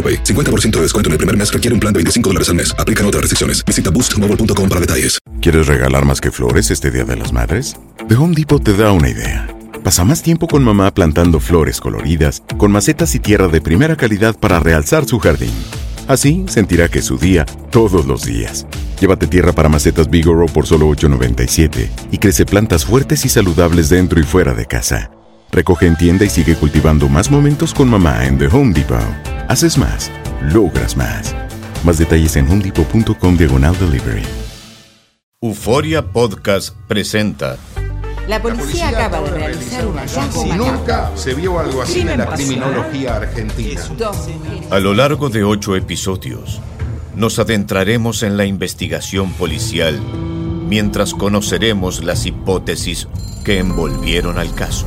AroPay. 50% de descuento en el primer mes requiere un plan de 25 dólares al mes. Aplican otras restricciones. Visita boostmobile.com para detalles. ¿Quieres regalar más que flores este Día de las Madres? The Home Depot te da una idea. Pasa más tiempo con mamá plantando flores coloridas, con macetas y tierra de primera calidad para realzar su jardín. Así sentirá que es su día todos los días. Llévate tierra para macetas Bigoro por solo $8.97 y crece plantas fuertes y saludables dentro y fuera de casa. Recoge en tienda y sigue cultivando más momentos con mamá en The Home Depot. Haces más, logras más. Más detalles en homedepot.com diagonal delivery. Euforia Podcast presenta La policía acaba de realizar un hallazgo Si macabro. nunca se vio algo así en la criminología argentina. A lo largo de ocho episodios, nos adentraremos en la investigación policial mientras conoceremos las hipótesis que envolvieron al caso.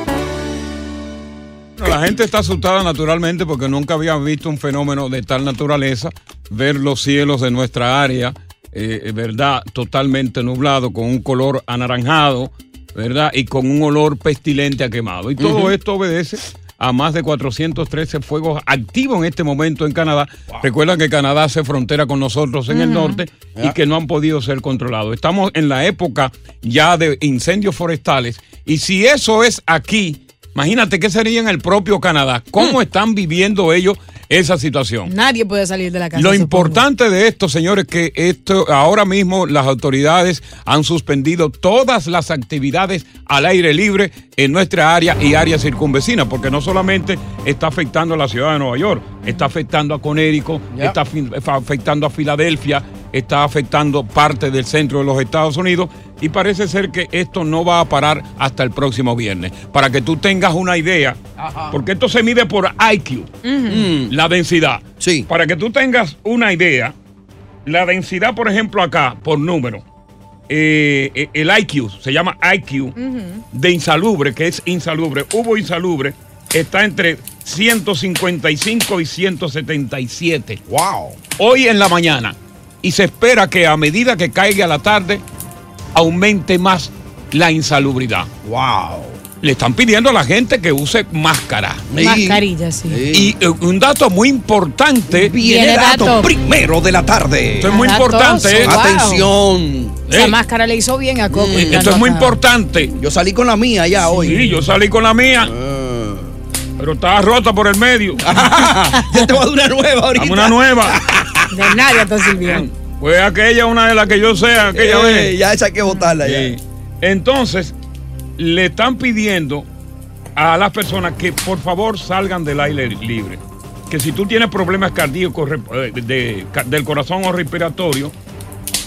La gente está asustada naturalmente porque nunca había visto un fenómeno de tal naturaleza, ver los cielos de nuestra área, eh, ¿verdad? Totalmente nublado, con un color anaranjado, ¿verdad? Y con un olor pestilente a quemado. Y todo esto obedece a más de 413 fuegos activos en este momento en Canadá. Recuerdan que Canadá hace frontera con nosotros en el norte y que no han podido ser controlados. Estamos en la época ya de incendios forestales y si eso es aquí, imagínate qué sería en el propio Canadá. ¿Cómo están viviendo ellos esa situación? Nadie puede salir de la casa. Lo supongo. importante de esto, señores, que esto ahora mismo las autoridades han suspendido todas las actividades al aire libre en nuestra área y área circunvecina, porque no solamente está afectando a la ciudad de Nueva York, está afectando a Conérico, está afectando a Filadelfia, está afectando parte del centro de los Estados Unidos y parece ser que esto no va a parar hasta el próximo viernes. Para que tú tengas una idea, porque esto se mide por IQ la densidad. Sí. Para que tú tengas una idea, la densidad, por ejemplo, acá, por número, eh, eh, el IQ, se llama IQ, de insalubre, que es insalubre, hubo insalubre, está entre 155 y 177. Wow. Hoy en la mañana. Y se espera que a medida que caiga la tarde, aumente más la insalubridad. Wow. Le están pidiendo a la gente que use máscara. Mascarilla, sí. Y eh, un dato muy importante. Viene dato primero de la tarde. Esto es muy importante. ¿eh? wow. Atención. Esa Ey. máscara le hizo bien a Coco. Esto estando es muy importante. Yo salí con la mía ya hoy. Sí, yo salí con la mía. Pero estaba rota por el medio. Yo te voy a dar una nueva ahorita. Dame una nueva. De nadie está sirviendo. Pues aquella, una de las que yo sé, aquella Eh, vez. ya esa hay que botarla Sí. ya. Entonces, le están pidiendo a las personas que por favor salgan del aire libre. Que si tú tienes problemas cardíacos eh, de- del corazón o respiratorio,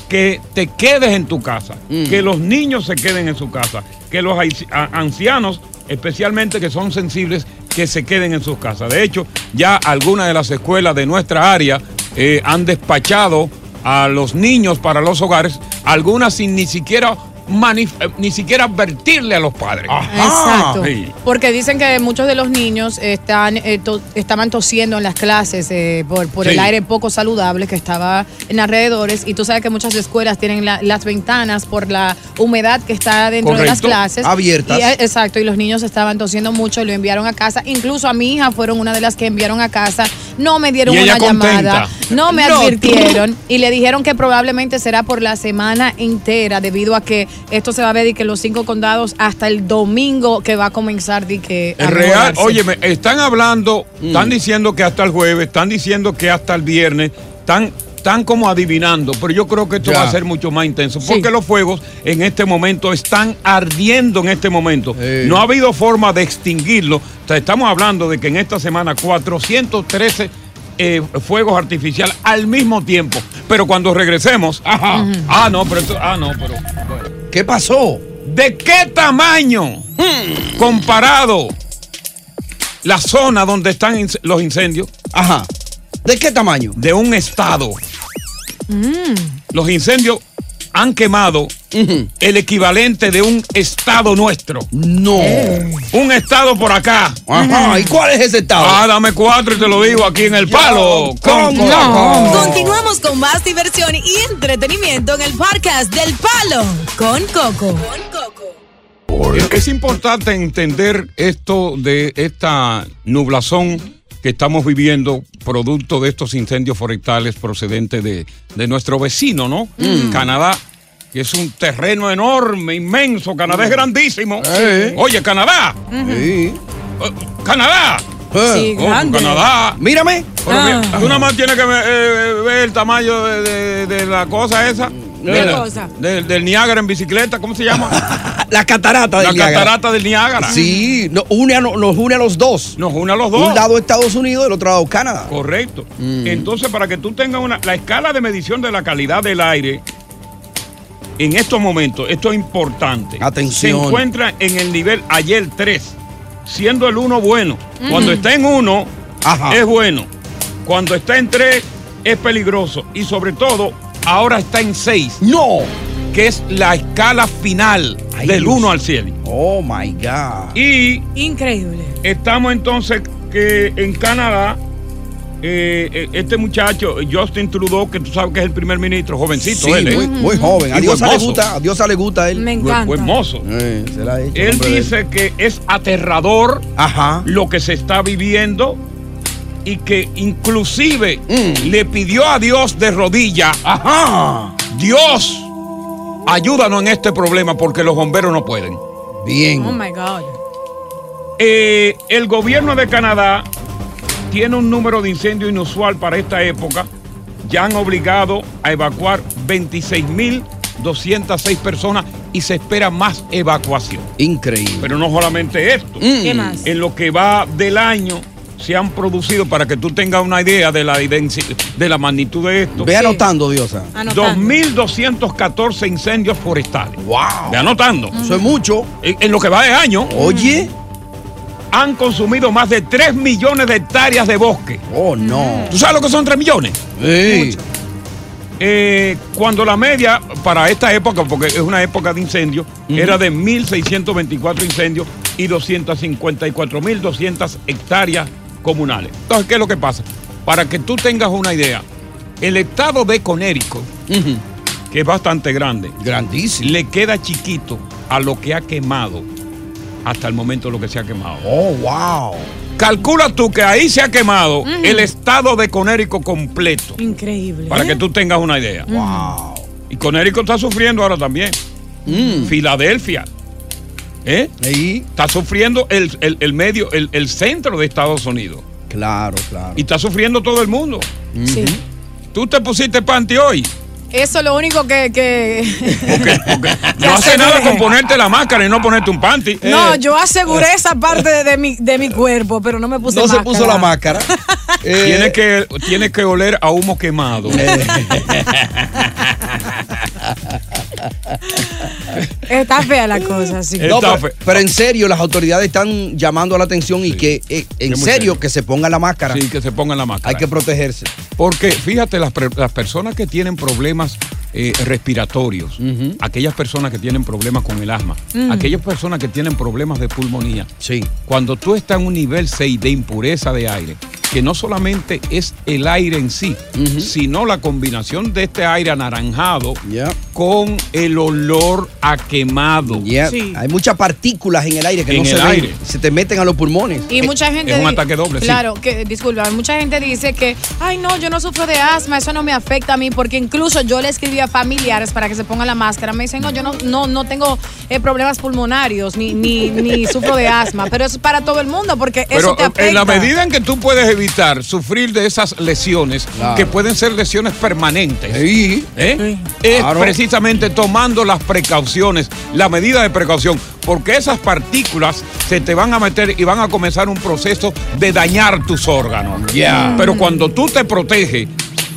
que te quedes en tu casa, Mm. que los niños se queden en su casa, que los ancianos, especialmente que son sensibles, que se queden en sus casas. De hecho, ya algunas de las escuelas de nuestra área eh, han despachado a los niños para los hogares, algunas sin ni siquiera manif- eh, ni siquiera advertirle a los padres. Exacto. Sí. Porque dicen que muchos de los niños están eh, to- estaban tosiendo en las clases eh, por, por el aire poco saludable que estaba en alrededores. Y tú sabes que muchas escuelas tienen la- las ventanas por la humedad que está dentro de las clases. Abiertas. Y, eh, exacto, y los niños estaban tosiendo mucho y lo enviaron a casa. Incluso a mi hija fueron una de las que enviaron a casa. No me dieron una llamada. contenta. No me No, advirtieron. Y le dijeron que probablemente será por la semana entera, debido a que esto se va a ver y que los cinco condados hasta el domingo que va a comenzar di que a real, mejorarse. oye, me están hablando, Mm. están diciendo que hasta el jueves, están diciendo que hasta el viernes, están, están como adivinando, pero yo creo que esto Ya. va a ser mucho más intenso, Sí. porque los fuegos en este momento están ardiendo en este momento. Sí. No ha habido forma de extinguirlo. O sea, estamos hablando de que en esta semana 413 eh, fuegos artificiales al mismo tiempo. Pero cuando regresemos, ajá, ah, no, pero esto, ah, no, pero. bueno. ¿Qué pasó? ¿De qué tamaño comparado la zona donde están los incendios? Ajá. ¿De qué tamaño? De un estado. Los incendios han quemado el equivalente de un estado nuestro. No. Un estado por acá. Ajá. ¿Y cuál es ese estado? Ah, dame cuatro y te lo digo aquí en el palo. Con ¿Cómo? Coco. Continuamos con más diversión y entretenimiento en el podcast del Palo con Coco. Es- Es importante entender esto de esta nublazón que estamos viviendo, producto de estos incendios forestales procedentes de, de nuestro vecino, ¿no? Canadá, que es un terreno enorme, inmenso. Canadá es grandísimo. Eh. Oye, Canadá. Sí. Eh, Canadá. Sí, Oh, grande. Canadá. Mírame. Pero Ah. mira, tú nada más tienes que ver, eh, ver el tamaño de, de- de la cosa esa. ¿Qué De la- cosa? de- del Niágara en bicicleta, ¿cómo se llama? La catarata del la Niágara. catarata del Niágara. Sí, nos une, a, nos une a los dos. Nos une a los dos. Un lado Estados Unidos, el otro lado Canadá. Correcto. Mm. Entonces, para que tú tengas una. La escala de medición de la calidad del aire en estos momentos, esto es importante. Atención. Se encuentra en el nivel ayer 3, siendo el 1 bueno. Cuando está en 1, Ajá. es bueno. Cuando está en 3, es peligroso. Y sobre todo, ahora está en 6, No. que es la escala final Ay, del Dios. 1 al 100. Oh my God. Y Increíble. Estamos entonces que en Canadá, eh, eh, este muchacho, Justin Trudeau, que tú sabes que es el primer ministro, jovencito Sí, él, ¿eh? muy, joven. A Dios le gusta, a Dios le gusta a él. Me encanta. buen mozo. Eh, se la ha hecho, Él dice que es aterrador Ajá. lo que se está viviendo y que inclusive Mm. le pidió a Dios de rodillas, Ajá. Dios, ayúdanos en este problema porque los bomberos no pueden. Bien. Oh my God. Eh, el gobierno de Canadá tiene un número de incendios inusual para esta época. Ya han obligado a evacuar 26.206 personas y se espera más evacuación. Increíble. Pero no solamente esto. Mm. ¿Qué más? En lo que va del año se han producido, para que tú tengas una idea de la, idensi- de la magnitud de esto, Ve anotando, Diosa. Anotando. 2.214 incendios forestales. Wow. Ve anotando. Eso es mucho. En, en lo que va de año, Oye. Han consumido más de 3 millones de hectáreas de bosque. Oh, no. ¿Tú sabes lo que son 3 millones? Sí. Eh, cuando la media para esta época, porque es una época de incendios, era de 1.624 incendios y 254.200 hectáreas comunales. Entonces, ¿qué es lo que pasa? Para que tú tengas una idea, el estado de Conérico, que es bastante grande, Grandísimo. le queda chiquito a lo que ha quemado hasta el momento lo que se ha quemado. Oh, wow. Calcula tú que ahí se ha quemado el estado de Conérico completo. Increíble. Para que tú tengas una idea. Wow. Y Conérico está sufriendo ahora también. Mm. Filadelfia. ¿eh? Ahí. Está sufriendo el, el- el medio, el, el centro de Estados Unidos. Claro, claro. Y está sufriendo todo el mundo. Sí. Tú te pusiste panty hoy. Eso es lo único que. que- porque no hace nada con ponerte la máscara y no ponerte un panty. No, yo aseguré esa parte de, de mi, de mi cuerpo, pero no me puse No se máscara. puso la máscara. Eh, Tienes que, tienes que oler a humo quemado. Está fea la cosa, sí. No, pero, pero en serio, las autoridades están llamando la atención y que, eh, en serio, serio. que se ponga la máscara. Sí, que se pongan la máscara. Hay que protegerse. Porque fíjate, las, las personas que tienen problemas eh, respiratorios, aquellas personas que tienen problemas con el asma, Mm. aquellas personas que tienen problemas de pulmonía. Sí. Cuando tú estás en un nivel 6 de impureza de aire, que no solamente es el aire en sí, sino la combinación de este aire anaranjado con el olor a quemado. Yeah. Hay muchas partículas en el aire que En no se el ven, aire. se te meten a los pulmones. Y mucha gente. es un ataque doble, sí. Claro, que, disculpa, mucha gente dice que, ay, no, yo no sufro de asma, eso no me afecta a mí, porque incluso yo le escribí a familiares para que se pongan la máscara. Me dicen, no, yo no, no, no tengo eh, problemas pulmonarios, ni, ni, ni sufro de asma, pero eso es para todo el mundo, porque eso Pero te afecta. en la medida en que tú puedes evitar sufrir de esas lesiones, Claro. que pueden ser lesiones permanentes, ¿eh? es Claro. precisamente tomando las precauciones, la medida de precaución, porque esas partículas se te van a meter y van a comenzar un proceso de dañar tus órganos. Yeah. Pero cuando tú te proteges,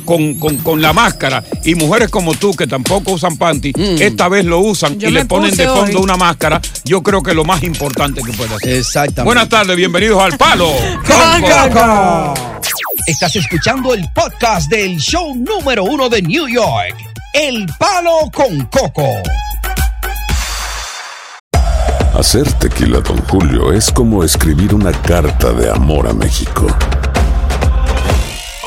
con, con- con la máscara y mujeres como tú que tampoco usan panty, esta vez lo usan Yo y le ponen de fondo hoy. una máscara, yo creo que es lo más importante que puede hacer. Exactamente. Buenas tardes, bienvenidos al Palo. Con Coco. Estás escuchando el podcast del show número uno de New York, El Palo con Coco. Hacer tequila, Don Julio, es como escribir una carta de amor a México.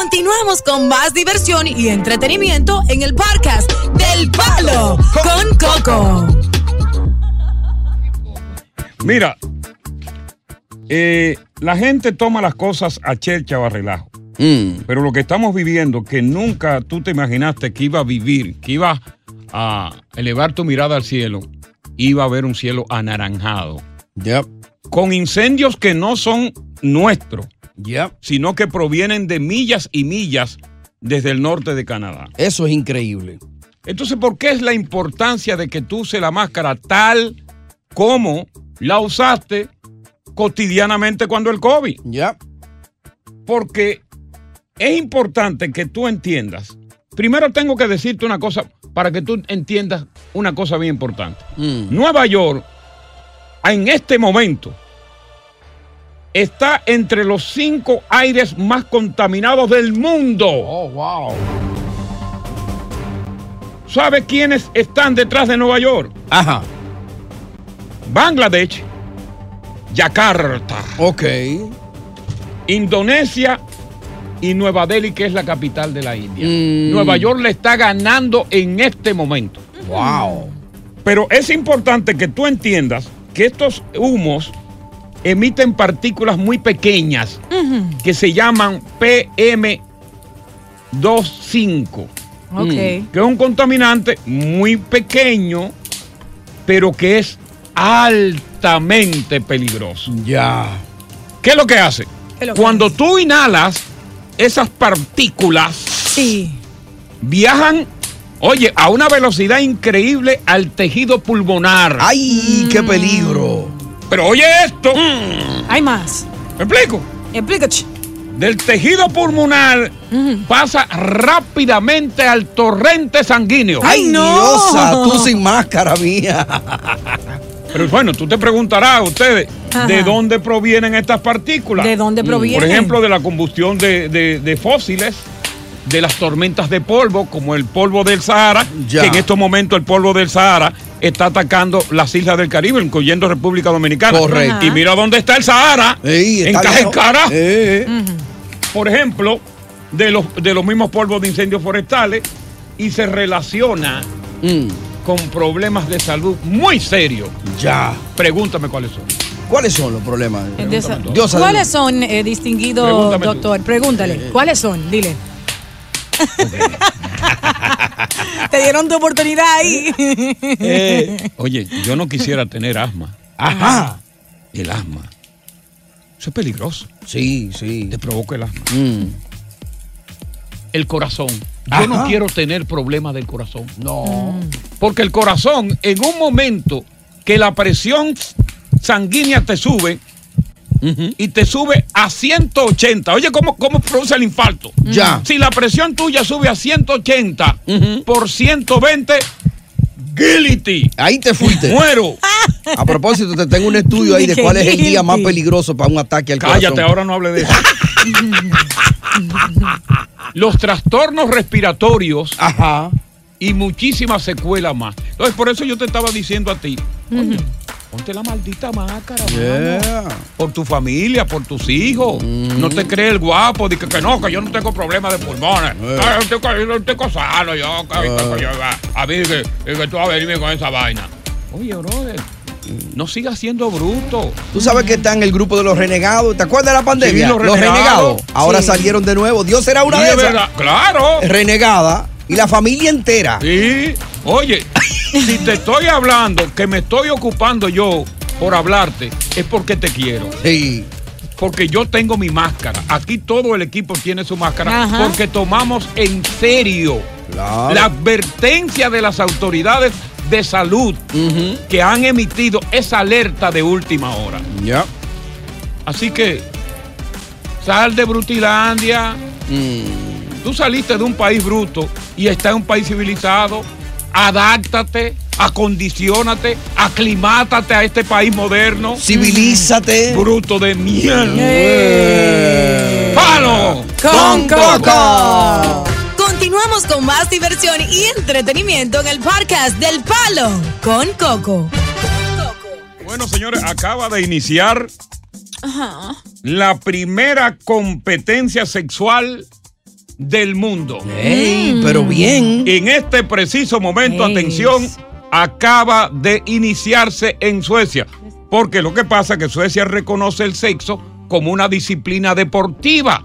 Continuamos con más diversión y entretenimiento en el podcast del Palo con Coco. Mira, eh, la gente toma las cosas a chercha o a relajo. Pero lo que estamos viviendo, que nunca tú te imaginaste que iba a vivir, que iba a elevar tu mirada al cielo, iba a ver un cielo anaranjado. Con incendios que no son nuestros, sino que provienen de millas y millas desde el norte de Canadá. Eso es increíble. Entonces, ¿por qué es la importancia de que tú uses la máscara tal como la usaste cotidianamente cuando el COVID? Ya. Porque es importante que tú entiendas. Primero tengo que decirte una cosa para que tú entiendas una cosa bien importante. Nueva York, en este momento, está entre los cinco aires más contaminados del mundo. Oh, wow. ¿Sabe quiénes están detrás de Nueva York? Ajá. Bangladesh, Yakarta. Ok. Indonesia y Nueva Delhi, que es la capital de la India. Mm. Nueva York le está ganando en este momento. Wow. Pero es importante que tú entiendas que estos humos emiten partículas muy pequeñas que se llaman PM25. Ok. que es un contaminante muy pequeño, pero que es altamente peligroso. Ya. ¿Qué es lo que hace? ¿Qué es lo que Cuando tú inhalas esas partículas, viajan, oye, a una velocidad increíble al tejido pulmonar. ¡Ay, qué peligro! Pero oye esto. Hay más. ¿Me explico? Explícate. Del tejido pulmonar pasa rápidamente al torrente sanguíneo. ¡Ay, Diosa! Tú sin máscara mía. Pero bueno, tú te preguntarás a ustedes, Ajá. ¿de dónde provienen estas partículas? ¿De dónde Mm. provienen? Por ejemplo, de la combustión de, de- de fósiles, de las tormentas de polvo, como el polvo del Sahara, Ya. que en estos momentos el polvo del Sahara está atacando las islas del Caribe, incluyendo República Dominicana. Correcto. Y mira dónde está el Sahara. Ey, en está caja en lejos. cara. Eh. Por ejemplo, de los, de los mismos polvos de incendios forestales y se relaciona con problemas de salud muy serios. Ya. Pregúntame cuáles son. ¿Cuáles son los problemas? Dios sabe. ¿Cuáles son, eh, distinguido Pregúntame tú. doctor? Pregúntale. ¿Cuáles son? Dile. Te dieron tu oportunidad ahí. Eh, Oye, yo no quisiera tener asma. Ajá. El asma. Eso es peligroso. Sí, sí. Te provoca el asma. Mm. El corazón. Yo Ajá. no quiero tener problemas del corazón. No. Porque el corazón, en un momento que la presión sanguínea te sube y te sube a 180. Oye, ¿cómo, cómo produce el infarto? Ya. Si la presión tuya sube a 180 por 120, guilty. Ahí te fuiste. Muero. A propósito, te tengo un estudio ahí de cuál es el día más peligroso para un ataque al Cállate, corazón. ahora no hable de eso. Los trastornos respiratorios Ajá. y muchísimas secuelas más. Entonces, por eso yo te estaba diciendo a ti, oye, ponte la maldita máscara, mano. Yeah. por tu familia, por tus hijos. Mm. No te crees el guapo, de que, que no, que yo no tengo problemas de pulmones. Eh. Ay, yo estoy, yo estoy sano, yo, que, yo- a mí que, que tú vas a venirme con esa vaina. Oye, brother, no sigas siendo bruto. Tú sabes que está en el grupo de los renegados. ¿Te acuerdas de la pandemia? Sí, los renegados. renegados. Ahora Sí. salieron de nuevo. Dios será una Sí, de de esas. verdad, claro. Renegada. Y la familia entera. Sí, oye, si te estoy hablando, que me estoy ocupando yo por hablarte, es porque te quiero. Sí. Porque yo tengo mi máscara. Aquí todo el equipo tiene su máscara. Ajá. Porque tomamos en serio Claro. la advertencia de las autoridades de salud que han emitido esa alerta de última hora. Ya. Así que sal de Brutilandia. Mm. Tú saliste de un país bruto y estás en un país civilizado. Adáctate, acondicionate, aclimátate a este país moderno. Civilízate. Bruto de mierda. Eh. ¡Palo! Con Coco. Continuamos con más diversión y entretenimiento en el podcast del Palo con Coco. Bueno, señores, acaba de iniciar la primera competencia sexual del mundo. Ey, pero bien. En este preciso momento, atención, acaba de iniciarse en Suecia. Porque lo que pasa es que Suecia reconoce el sexo como una disciplina deportiva.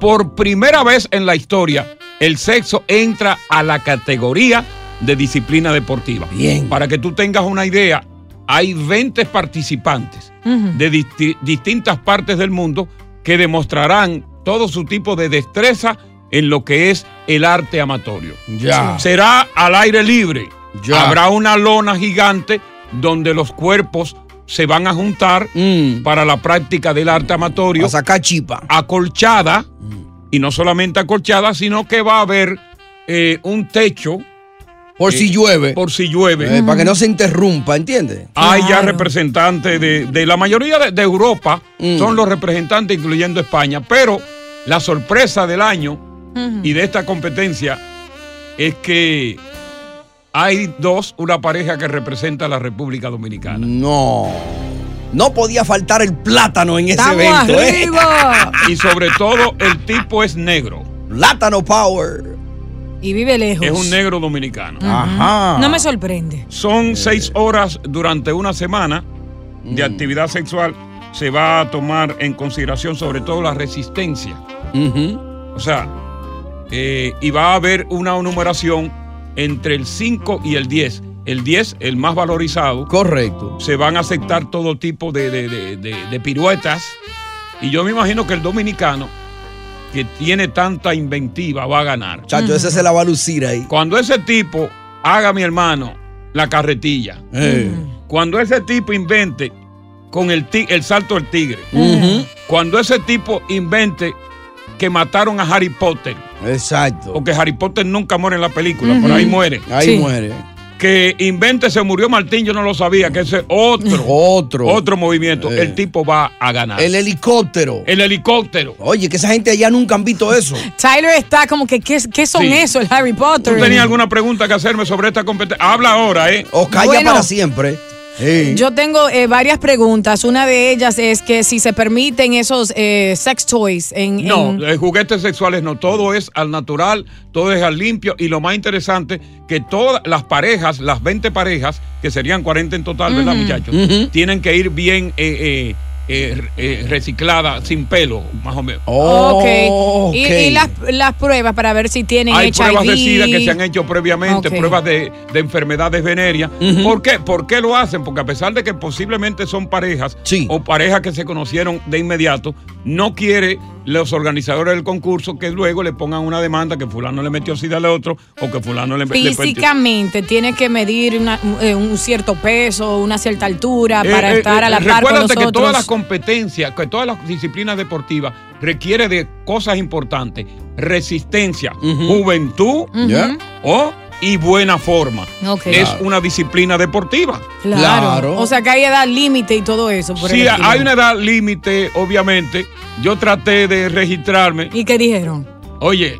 Por primera vez en la historia, el sexo entra a la categoría de disciplina deportiva. Bien. Para que tú tengas una idea, hay 20 participantes de disti- distintas partes del mundo que demostrarán todo su tipo de destreza en lo que es el arte amatorio. Ya. Será al aire libre. Ya. Habrá una lona gigante donde los cuerpos se van a juntar Mm. para la práctica del arte amatorio A sacar chipa. acolchada, Mm. y no solamente acolchada, sino que va a haber eh, un techo Por Eh, si llueve. por si llueve. Eh, para que no se interrumpa, ¿entiendes? Hay ya representantes de, de la mayoría de, de Europa, Mm. son los representantes, incluyendo España, pero la sorpresa del año y de esta competencia es que hay dos, una pareja que representa a la República Dominicana. No. No podía faltar el plátano en ese ¡Estamos evento, ¿eh? arriba! Y sobre todo, el tipo es negro. Plátano Power. Y vive lejos. Es un negro dominicano. Ajá. No me sorprende. Son seis horas durante una semana de actividad sexual. Se va a tomar en consideración sobre todo la resistencia. O sea, eh, y va a haber una numeración entre el 5 y el 10. El 10, el más valorizado, Correcto. se van a aceptar todo tipo de, de- de- piruetas. Y yo me imagino que el dominicano, que tiene tanta inventiva, va a ganar. Chacho, ese se la va a lucir ahí. Cuando ese tipo haga, mi hermano, la carretilla, Eh. cuando ese tipo invente con el, el salto del tigre, cuando ese tipo invente que mataron a Harry Potter, Exacto. porque Harry Potter nunca muere en la película, por ahí muere. Ahí Sí. muere. que invente se murió Martín, yo no lo sabía, que ese es otro, Otro. otro movimiento. Eh. El tipo va a ganar. El helicóptero. El helicóptero. Oye, que esa gente allá nunca han visto eso. Tyler está como que, ¿qué, qué son Sí. eso, el Harry Potter? ¿Tú tenías alguna pregunta que hacerme sobre esta competencia? Habla ahora, ¿eh? O calla Bueno. para siempre. Sí. Yo tengo eh, varias preguntas. Una de ellas es que si se permiten esos eh, sex toys en... No, en- eh, juguetes sexuales no, todo es al natural, todo es al limpio y lo más interesante que todas las parejas, las 20 parejas, que serían 40 en total, ¿verdad muchachos? Tienen que ir bien eh, eh, recicladas, sin pelo, más o menos. ok. Y, y las, las pruebas para ver si tienen Hay HIV. pruebas de SIDA que se han hecho previamente, pruebas de, de enfermedades venéreas. ¿Por qué? ¿Por qué lo hacen? Porque a pesar de que posiblemente son parejas o parejas que se conocieron de inmediato, no quiere los organizadores del concurso que luego le pongan una demanda que fulano le metió SIDA al otro o que fulano le, metió- Físicamente tiene que medir una- eh, un cierto peso, una cierta altura Eh, para eh, estar a la par con Recuérdate que todas las competencias, que todas las disciplinas deportivas requiere de cosas importantes: resistencia, juventud Ya. o y buena forma. Es Claro. una disciplina deportiva. Claro. O sea que hay edad límite y todo eso. por el Sí, hay una edad límite, obviamente. Yo traté de registrarme. ¿Y qué dijeron? Oye.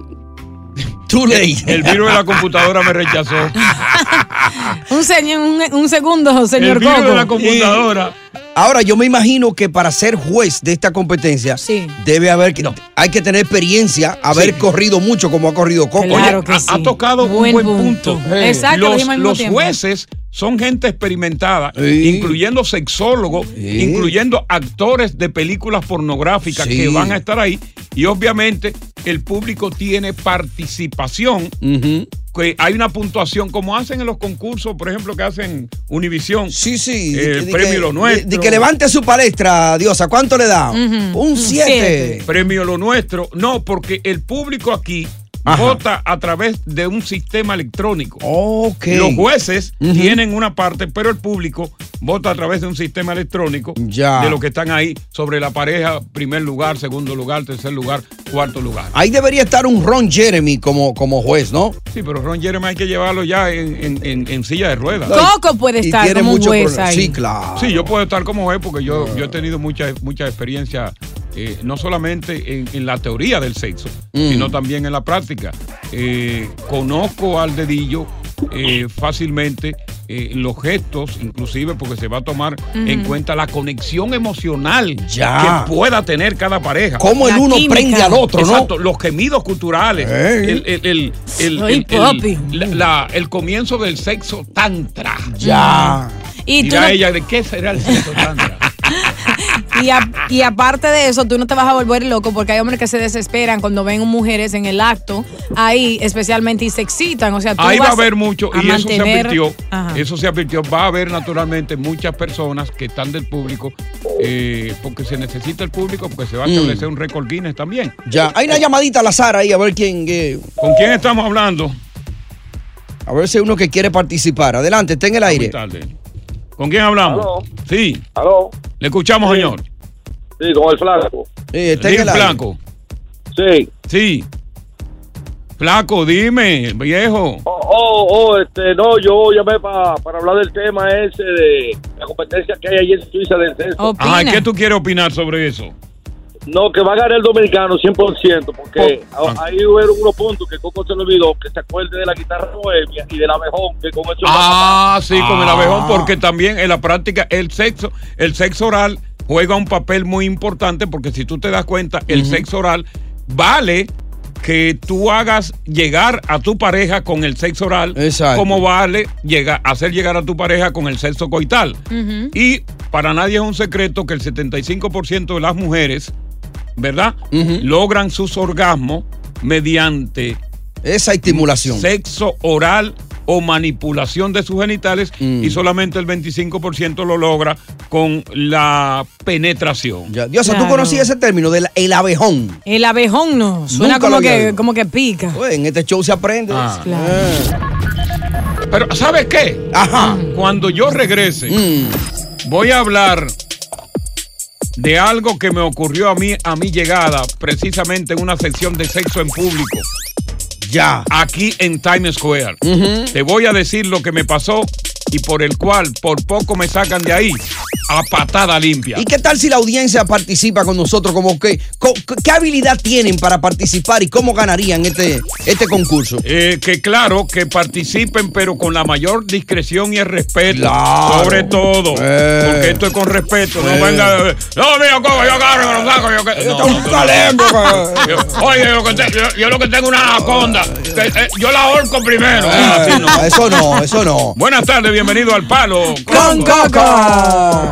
Too late. El virus de la computadora me rechazó. Un, señor, un, un segundo, señor virus Coco. de la computadora. Ahora, yo me imagino que para ser juez de esta competencia, debe haber que, hay que tener experiencia, haber corrido mucho como ha corrido Coco. Oye, ha, ha tocado Buen un buen punto. punto. Exacto, lo los, los tiempo. jueces son gente experimentada, incluyendo sexólogos, incluyendo actores de películas pornográficas Sí. que van a estar ahí. Y obviamente el público tiene participación. Que hay una puntuación, como hacen en los concursos, por ejemplo, que hacen Univisión. Sí, sí. El Di premio que- Lo Nuestro. De, de que levante su palestra, Diosa. ¿Cuánto le da? Un 7. Premio Lo Nuestro. No, porque el público aquí vota a través de un sistema electrónico. Ok. Los jueces tienen una parte, pero el público vota a través de un sistema electrónico Ya. de los que están ahí sobre la pareja, primer lugar, segundo lugar, tercer lugar, cuarto lugar. Ahí debería estar un Ron Jeremy como, como juez, ¿no? Sí, pero Ron Jeremy hay que llevarlo ya en, en- en- en silla de ruedas. Coco puede Y estar tiene como juez problema. ahí. Sí, claro. Sí, yo puedo estar como juez porque yo, yo he tenido mucha, mucha experiencia, eh, no solamente en, en la teoría del sexo, Mm. sino también en la práctica. Eh, conozco al dedillo eh, fácilmente eh, los gestos, inclusive porque se va a tomar en cuenta la conexión emocional Ya. que pueda tener cada pareja. Cómo el La uno química. prende al otro, ¿no? Exacto, los gemidos culturales, el, el- el- el- Soy el- el- papi. la- la- el comienzo del sexo tantra. Ya. Y tú Dirá no- ella, ¿de qué será el sexo tantra? Y, a- y aparte de eso, tú no te vas a volver loco porque hay hombres que se desesperan cuando ven mujeres en el acto ahí, especialmente, y se excitan. O sea, tú Ahí va a vas haber mucho, y eso se advirtió, Ajá. eso se advirtió, va a haber naturalmente muchas personas que están del público, eh, porque se necesita el público, porque se va a Mm. establecer un récord Guinness también. Ya. Hay una llamadita al azar ahí, a ver quién. eh, ¿Con quién estamos hablando? a ver si hay uno que quiere participar. Adelante, está en el aire. ¿Con quién hablamos? Sí. ¿Aló? Le escuchamos, Sí. señor. Sí, con el flaco. Sí, está en el flaco. Sí. Sí. Flaco, dime, viejo. Oh, oh, oh, este, no, yo llamé pa- para hablar del tema ese de la competencia que hay allí en Suiza del censo. Ajá, ¿qué tú quieres opinar sobre eso? No, que va a ganar el dominicano 100%, porque a- ahí hubieron unos puntos que Coco se le olvidó, que se acuerde de la guitarra bohemia y del abejón, que con eso... Ah, sí, con el abejón, porque también en la práctica el sexo, el sexo oral juega un papel muy importante, porque si tú te das cuenta, el sexo oral vale que tú hagas llegar a tu pareja con el sexo oral, como vale llegar, hacer llegar a tu pareja con el sexo coital. Y para nadie es un secreto que el 75% de las mujeres, ¿verdad? Logran sus orgasmos mediante esa estimulación. Sexo oral o manipulación de sus genitales Mm. y solamente el 25% lo logra con la penetración. Diosa, ¿tú conocías ese término del el abejón? El abejón no, suena Nunca como que, como que pica. Pues en este show se aprende. Ah. Eh. Pero ¿sabes qué? Ajá. Cuando yo regrese, Mm. voy a hablar de algo que me ocurrió a mí a mi llegada, precisamente en una sección de sexo en público. Ya. Aquí en Times Square. Te voy a decir lo que me pasó y por el cual por poco me sacan de ahí a patada limpia. ¿Y qué tal si la audiencia participa con nosotros? Como que, co- ¿Qué habilidad tienen para participar y cómo ganarían este, este concurso? Eh, que claro, que participen, pero con la mayor discreción y el respeto. Claro. Sobre todo. Eh. Porque esto es con respeto. Eh. No venga. No, mira, como yo agarro, me lo saco. Yo, que- no, no, no. Yo- Oye, yo, que te- yo- yo lo que tengo una anaconda. que, eh, yo la ahorco primero. Ah, así no. Eso no, eso no. Buenas tardes, bienvenido al Palo. con Coco.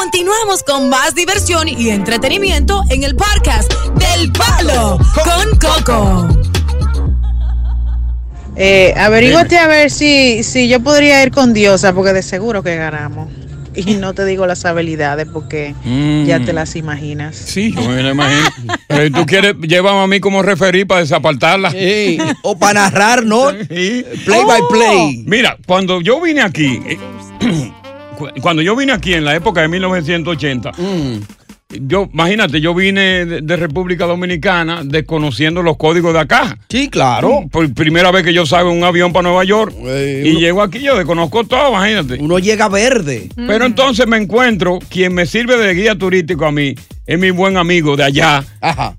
Continuamos con más diversión y entretenimiento en el podcast del Palo con Coco. Eh, averígote a ver si, si yo podría ir con Diosa, porque de seguro que ganamos. Y no te digo las habilidades porque Mm. ya te las imaginas. Sí, yo me lo imagino. Pero si tú quieres, llévame a mí como referí para desapartarla. O para narrar, ¿no? Play by play. Mira, cuando yo vine aquí, eh, cuando yo vine aquí en la época de 1980, yo, imagínate, yo vine de, de República Dominicana desconociendo los códigos de acá. Sí, claro. Por primera vez que yo salgo en un avión para Nueva York y uno- llego aquí, yo desconozco todo, imagínate. Uno llega verde. Pero entonces me encuentro, quien me sirve de guía turístico a mí, es mi buen amigo de allá,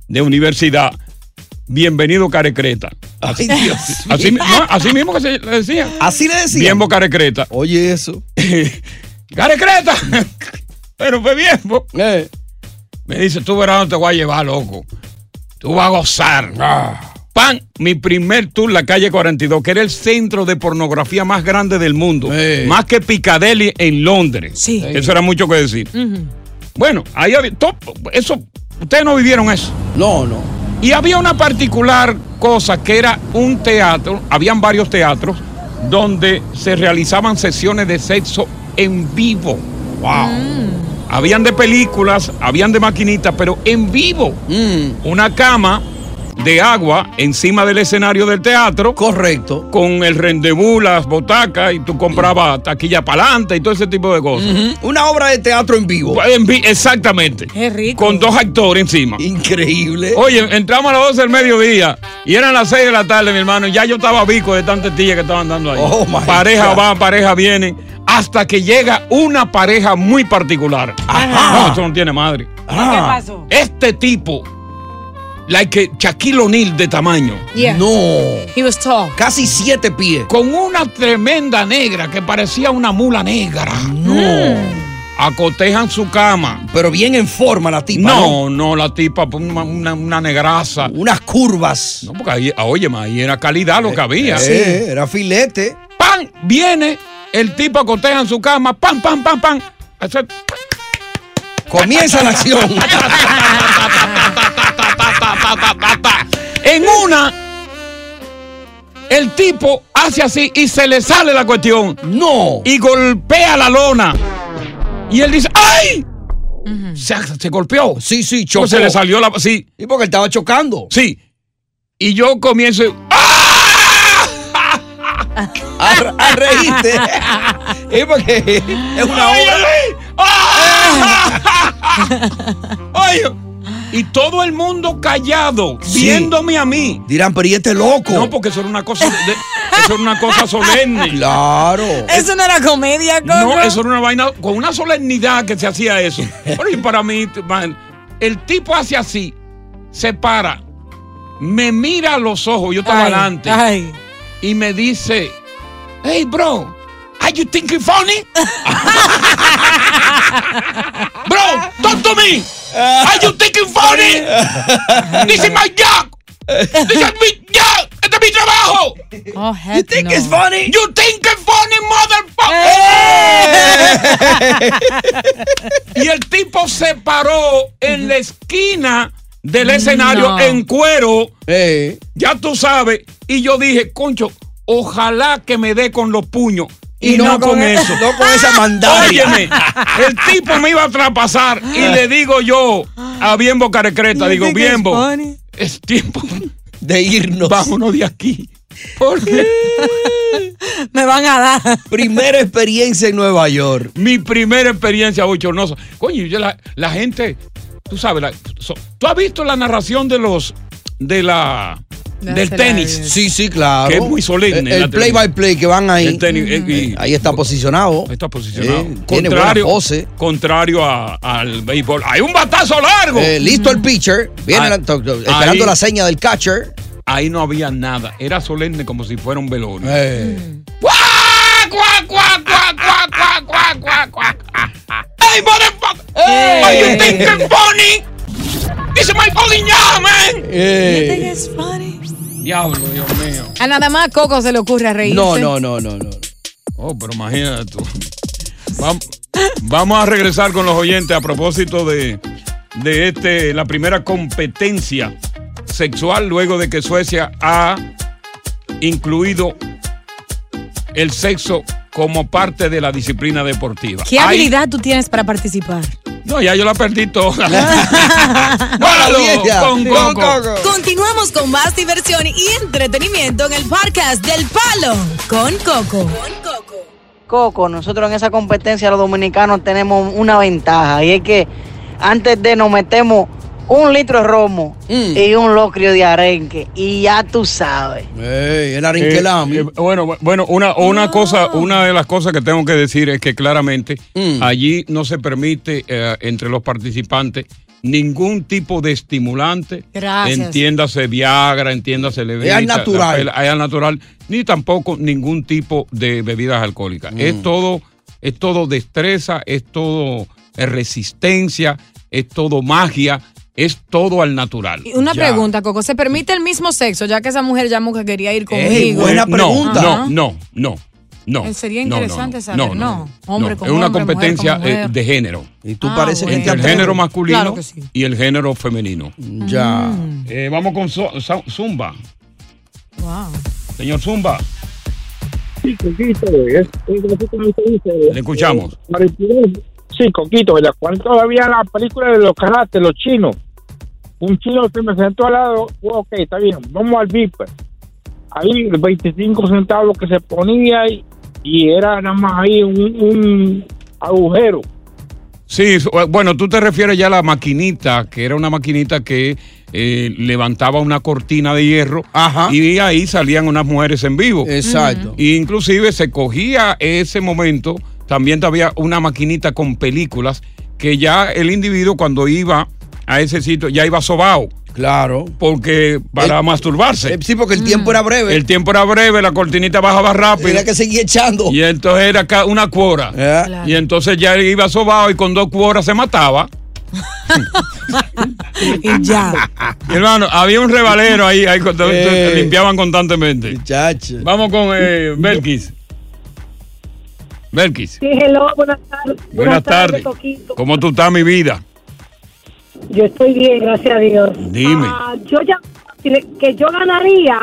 de universidad. Bienvenido Carecreta. Ay, Dios. Así, mi- no, así mismo que se le decía. Así le decía. Bienbo Carecreta. Oye, eso. Carecreta. Pero fue Bienbo. Eh. Me dice, tú verás dónde te voy a llevar, loco. Tú vas a gozar. Pan, mi primer tour, la calle 42, que era el centro de pornografía más grande del mundo. Más que Piccadilly en Londres. Sí. Eso era mucho que decir. Bueno, ahí había. to- eso, ustedes no vivieron eso. No, no. Y había una particular cosa que era un teatro, habían varios teatros donde se realizaban sesiones de sexo en vivo. Wow. Habían de películas, habían de maquinitas, pero en vivo. Una cama de agua encima del escenario del teatro. Correcto. Con el rendezvous, las botacas, y tú comprabas taquilla para adelante y todo ese tipo de cosas. Ujú. Una obra de teatro en vivo. En vi- exactamente. Qué rico. Con dos actores encima. Increíble. Oye, entramos a las 12 del mediodía y eran las 6 de la tarde, mi hermano. y Ya yo estaba bico de tantas tías que estaban dando ahí. Oh, my pareja God. va, pareja viene. Hasta que llega una pareja muy particular. No, eso no tiene madre. ¿Qué pasó? Este tipo, like Shaquille O'Neal de tamaño. Yeah. No. He was tall. Casi siete pies. Con una tremenda negra que parecía una mula negra. No. Acotejan su cama. Pero bien en forma la tipa. No, no, la tipa, pues, una, una, una negraza. Unas curvas. No, porque ahí, oye, ahí era calidad lo que había. Eh, era filete. ¡Pam! Viene el tipo acoteja en su cama, ¡pam, pam, pam, pam! Comienza la acción. En una, el tipo hace así y se le sale la cuestión. No. Y golpea la lona. Y él dice, ¡ay! se, se golpeó. Sí, sí, Chocó. chocó. Se le salió la. Sí. Y porque él estaba chocando. Sí. Y yo comienzo. ¡ah! A, a reírte. es porque es una obra. Oye, y todo el mundo callado, Sí. viéndome a mí. Dirán, pero ¿y este loco? No, porque eso era una cosa, de- eso era una cosa solemne. Claro. Eso no era comedia, Coco. No, eso era una vaina con una solemnidad que se hacía eso. Pero y para mí, man, el tipo hace así, se para, me mira a los ojos, yo estaba Ay, adelante, ay. y me dice, hey bro, are you thinking funny? bro, talk to me. Are you thinking funny? This is my job. This is my job. Este es mi trabajo. Oh, heck think no. it's funny? You think it's funny, motherfucker. y el tipo se paró en la esquina del escenario No. en cuero. Eh, Ya tú sabes. Y yo dije, concho, ojalá que me dé con los puños. Y, no, con, eso. No con esa mandaria. Óyeme, el tipo me iba a traspasar y le digo yo a Biembo Carecreta, digo, funny? es tiempo de irnos. Vámonos de aquí. Porque Me van a dar. Primera experiencia en Nueva York. mi primera experiencia bochornosa. Coño, yo la, la gente, tú sabes, la- so- tú has visto la narración de los, de la, del tenis. Sí, sí, claro. Que es muy solemne. El, el play by play que van ahí. El tenis, uh -huh. eh, mm. ahí está posicionado. Está posicionado. Eh, tiene contrario, buena pose. Contrario a, al béisbol. Hay un batazo largo. Eh, listo uh -huh. el pitcher. Viene ah, esperando ahí, la seña del catcher. Ahí no había nada. Era solemne como si fuera un velorio. ¡Hey, motherfucker! Hey. Are you thinking funny? This is my fucking man! Hey. You think it's funny? Diablo, Dios mío. A nada más Coco se le ocurre a reírse. No, no, no, no, no. Oh, pero imagínate tú. Vam- Vamos a regresar con los oyentes a propósito de, de este, la primera competencia sexual luego de que Suecia ha incluido el sexo como parte de la disciplina deportiva. ¿Qué Hay- habilidad tú tienes para participar? No, ya yo la perdí toda. vieja. con Con Coco. Coco. Continuamos con más diversión y entretenimiento en el podcast del Palo con Coco. Coco, nosotros en esa competencia los dominicanos tenemos una ventaja y es que antes de nos metemos un litro de romo Mm. y un locrio de arenque y ya tú sabes. Ey, el Eh, arinquelami. eh, bueno, bu- bueno, una, una cosa, una de las cosas que tengo que decir es que claramente Mm. allí no se permite eh, entre los participantes ningún tipo de estimulante. Gracias. Entiéndase Viagra, entiéndase Levita. al natural. Es al natural, ni tampoco ningún tipo de bebidas alcohólicas. Mm. Es todo, es todo destreza, es todo eh, resistencia, es todo magia, es todo al natural. Y Una Ya. pregunta, Coco. ¿Se permite el mismo sexo? Ya que esa mujer llamó que quería ir conmigo. buena Eh, no, pregunta. No, no, no, no. Eh, sería No, no, interesante no, saber, ¿no? Hombre con Es una hombre, mujer competencia con mujer. eh, de género. Y tú Ah, pareces bueno. que Entre el género masculino Claro que sí. y el género femenino. Ya. Eh, vamos con Zumba. Wow. Señor Zumba, Sí, Coquito, es, es dice. le escuchamos. Eh, Sí, Coquito, ¿verdad? Cuando todavía la película de los karates, los chinos, un chino se me sentó al lado, oh, ok, está bien, vamos al VIP. Ahí 25 centavos que se ponía y, y era nada más ahí un, un agujero. Sí, bueno, tú te refieres ya a la maquinita, que era una maquinita que eh, levantaba una cortina de hierro Ajá. y ahí salían unas mujeres en vivo. Exacto. Y inclusive se cogía ese momento, también había una maquinita con películas que ya el individuo cuando iba a ese sitio ya iba sobao, Claro. porque para El- masturbarse. Eh, Sí, porque el tiempo era breve. El tiempo era breve, la cortinita bajaba rápido. Tenía que seguir echando. Y entonces era una cuora. Ya. Y entonces ya iba sobao y con dos cuoras se mataba. Y ya. Mi hermano, había un revalero ahí, ahí Eh. limpiaban constantemente. Muchacho. Vamos con eh, Belkis. Belkis, Sí, hello, buenas tardes. buenas tardes. Coquito. ¿Cómo tú estás, mi vida? Yo estoy bien, gracias a Dios. Dime. Ah, yo ya, que yo ganaría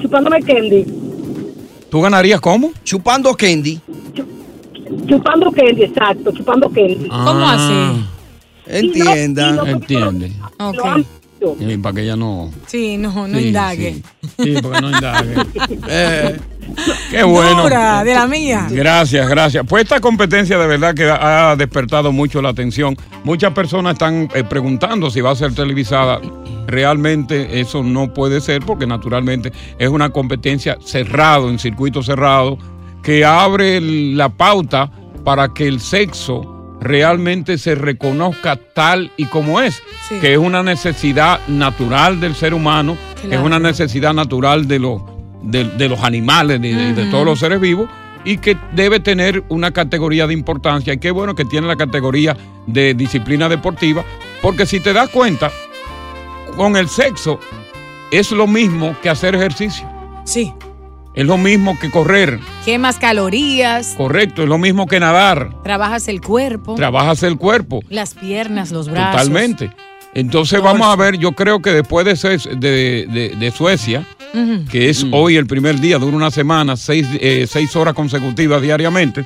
chupándome candy. ¿Tú ganarías cómo? Chupando candy. Chupando candy, exacto, chupando candy. ¿Cómo así? Entienda. Y no- y no- Entiende. Ok. Lo han visto. Sí, para que ella no. Sí, no, no Sí, indague. Sí, Sí, porque no indague. Eh, Qué bueno. Dura, de la mía. Gracias, gracias. Pues esta competencia de verdad que ha despertado mucho la atención. Muchas personas están eh, preguntando si va a ser televisada. Realmente eso no puede ser porque naturalmente es una competencia cerrado, en circuito cerrado, que abre la pauta para que el sexo realmente se reconozca tal y como es, Sí. que es una necesidad natural del ser humano, es una necesidad natural de los, de, de los animales, de, de- todos los seres vivos, y que debe tener una categoría de importancia. Y qué bueno que tiene la categoría de disciplina deportiva, porque si te das cuenta, con el sexo es lo mismo que hacer ejercicio. Sí. Es lo mismo que correr, Quemas calorías, correcto, es lo mismo que nadar. trabajas el cuerpo, Trabajas el cuerpo. las piernas, los brazos. Totalmente. Entonces vamos a ver, yo creo que después de, de- de- de Suecia, Que es hoy el primer día, dura una semana, seis, eh, seis horas consecutivas diariamente,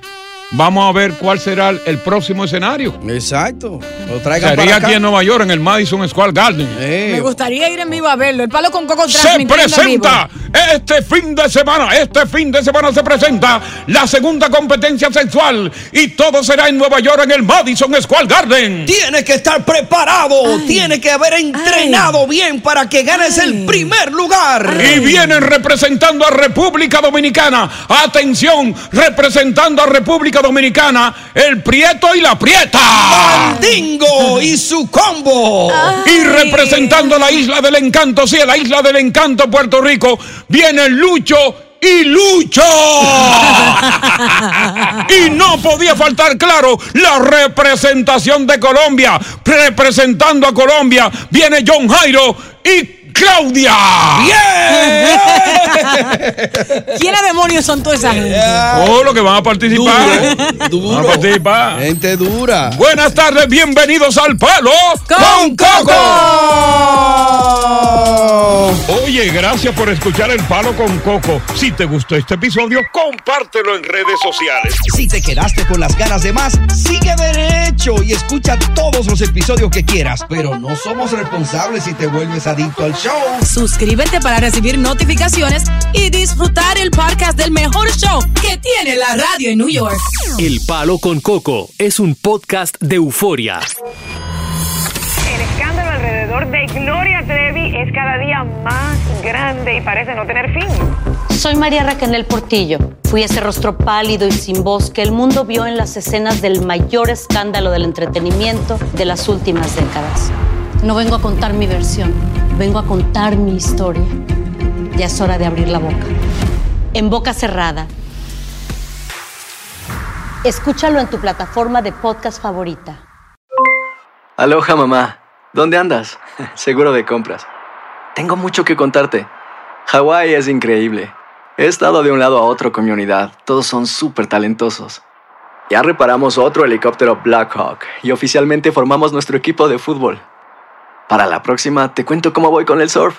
vamos a ver cuál será el, el próximo escenario. Exacto. Lo traigan Sería para acá. aquí en Nueva York, en el Madison Square Garden. Me gustaría ir en vivo a verlo. El palo con coco Se presenta este fin de semana, este fin de semana se presenta la segunda competencia sexual y todo será en Nueva York en el Madison Square Garden. Tienes que estar preparado, tienes que haber entrenado bien para que ganes el primer lugar. Y vienen representando a República Dominicana. Atención, representando a República Dominicana, el Prieto y la Prieta. Mandingo y su combo. Y representando la isla del encanto, sí, la isla del encanto, Puerto Rico, viene Lucho y Lucho. y no podía faltar, claro, la representación de Colombia. Representando a Colombia, viene John Jairo y Claudia. ¿Quiénes demonios son toda esa gente? Oh, lo que van a participar. Duro. Van a participar. Gente dura. Buenas tardes, bienvenidos al Palo Con Coco. Oye, gracias por escuchar el Palo con Coco. Si te gustó este episodio, compártelo en redes sociales. Si te quedaste con las ganas de más, sigue derecho y escucha todos los episodios que quieras. Pero no somos responsables si te vuelves adicto al show. Suscríbete para recibir notificaciones y disfrutar el podcast del mejor show que tiene la radio en New York. El Palo con Coco es un podcast de euforia. El escándalo alrededor de Gloria Trevi es cada día más grande y parece no tener fin. Soy María Raquel Portillo. Fui ese rostro pálido y sin voz que el mundo vio en las escenas del mayor escándalo del entretenimiento de las últimas décadas. No vengo a contar mi versión, vengo a contar mi historia. Ya es hora de abrir la boca. En boca cerrada. Escúchalo en tu plataforma de podcast favorita. Aloha mamá, ¿dónde andas? Seguro de compras. Tengo mucho que contarte. Hawái es increíble. He estado de un lado a otro con mi unidad. Todos son súper talentosos. Ya reparamos otro helicóptero Blackhawk y oficialmente formamos nuestro equipo de fútbol. Para la próxima te cuento cómo voy con el surf